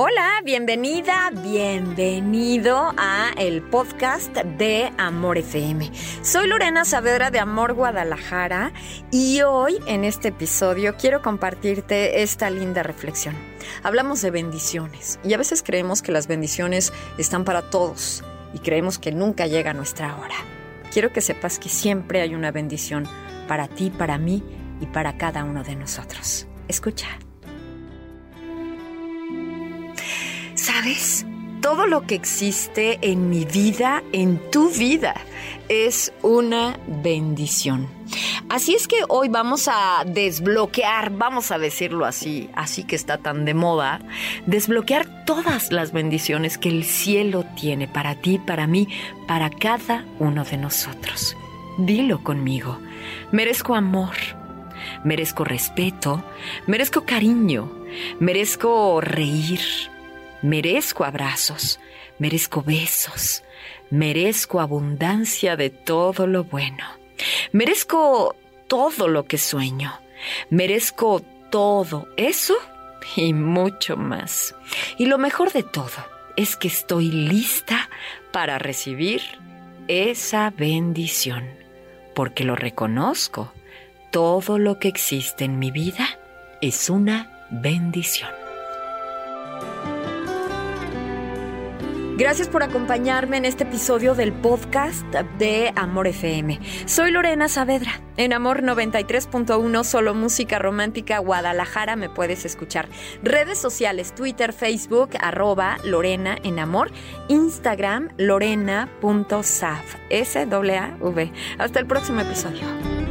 Hola, bienvenida, bienvenido a el podcast de Amor FM. Soy Lorena Saavedra de Amor Guadalajara y hoy en este episodio quiero compartirte esta linda reflexión. Hablamos de bendiciones y a veces creemos que las bendiciones están para todos y creemos que nunca llega nuestra hora. Quiero que sepas que siempre hay una bendición para ti, para mí y para cada uno de nosotros. Escucha. ¿Sabes? Todo lo que existe en mi vida, en tu vida, es una bendición. Así es que hoy vamos a desbloquear, vamos a decirlo así, así que está tan de moda, desbloquear todas las bendiciones que el cielo tiene para ti, para mí, para cada uno de nosotros. Dilo conmigo. Merezco amor, merezco respeto, merezco cariño, merezco reír Merezco abrazos, merezco besos, merezco abundancia de todo lo bueno. Merezco todo lo que sueño. Merezco todo eso y mucho más. Y lo mejor de todo es que estoy lista para recibir esa bendición, porque lo reconozco. Todo lo que existe en mi vida es una bendición. Gracias por acompañarme en este episodio del podcast de Amor FM. Soy Lorena Saavedra. En Amor 93.1, solo música romántica Guadalajara me puedes escuchar. Redes sociales, Twitter, Facebook, arroba Lorena en Amor, Instagram, lorena.saf, S-A-V. Hasta el próximo episodio.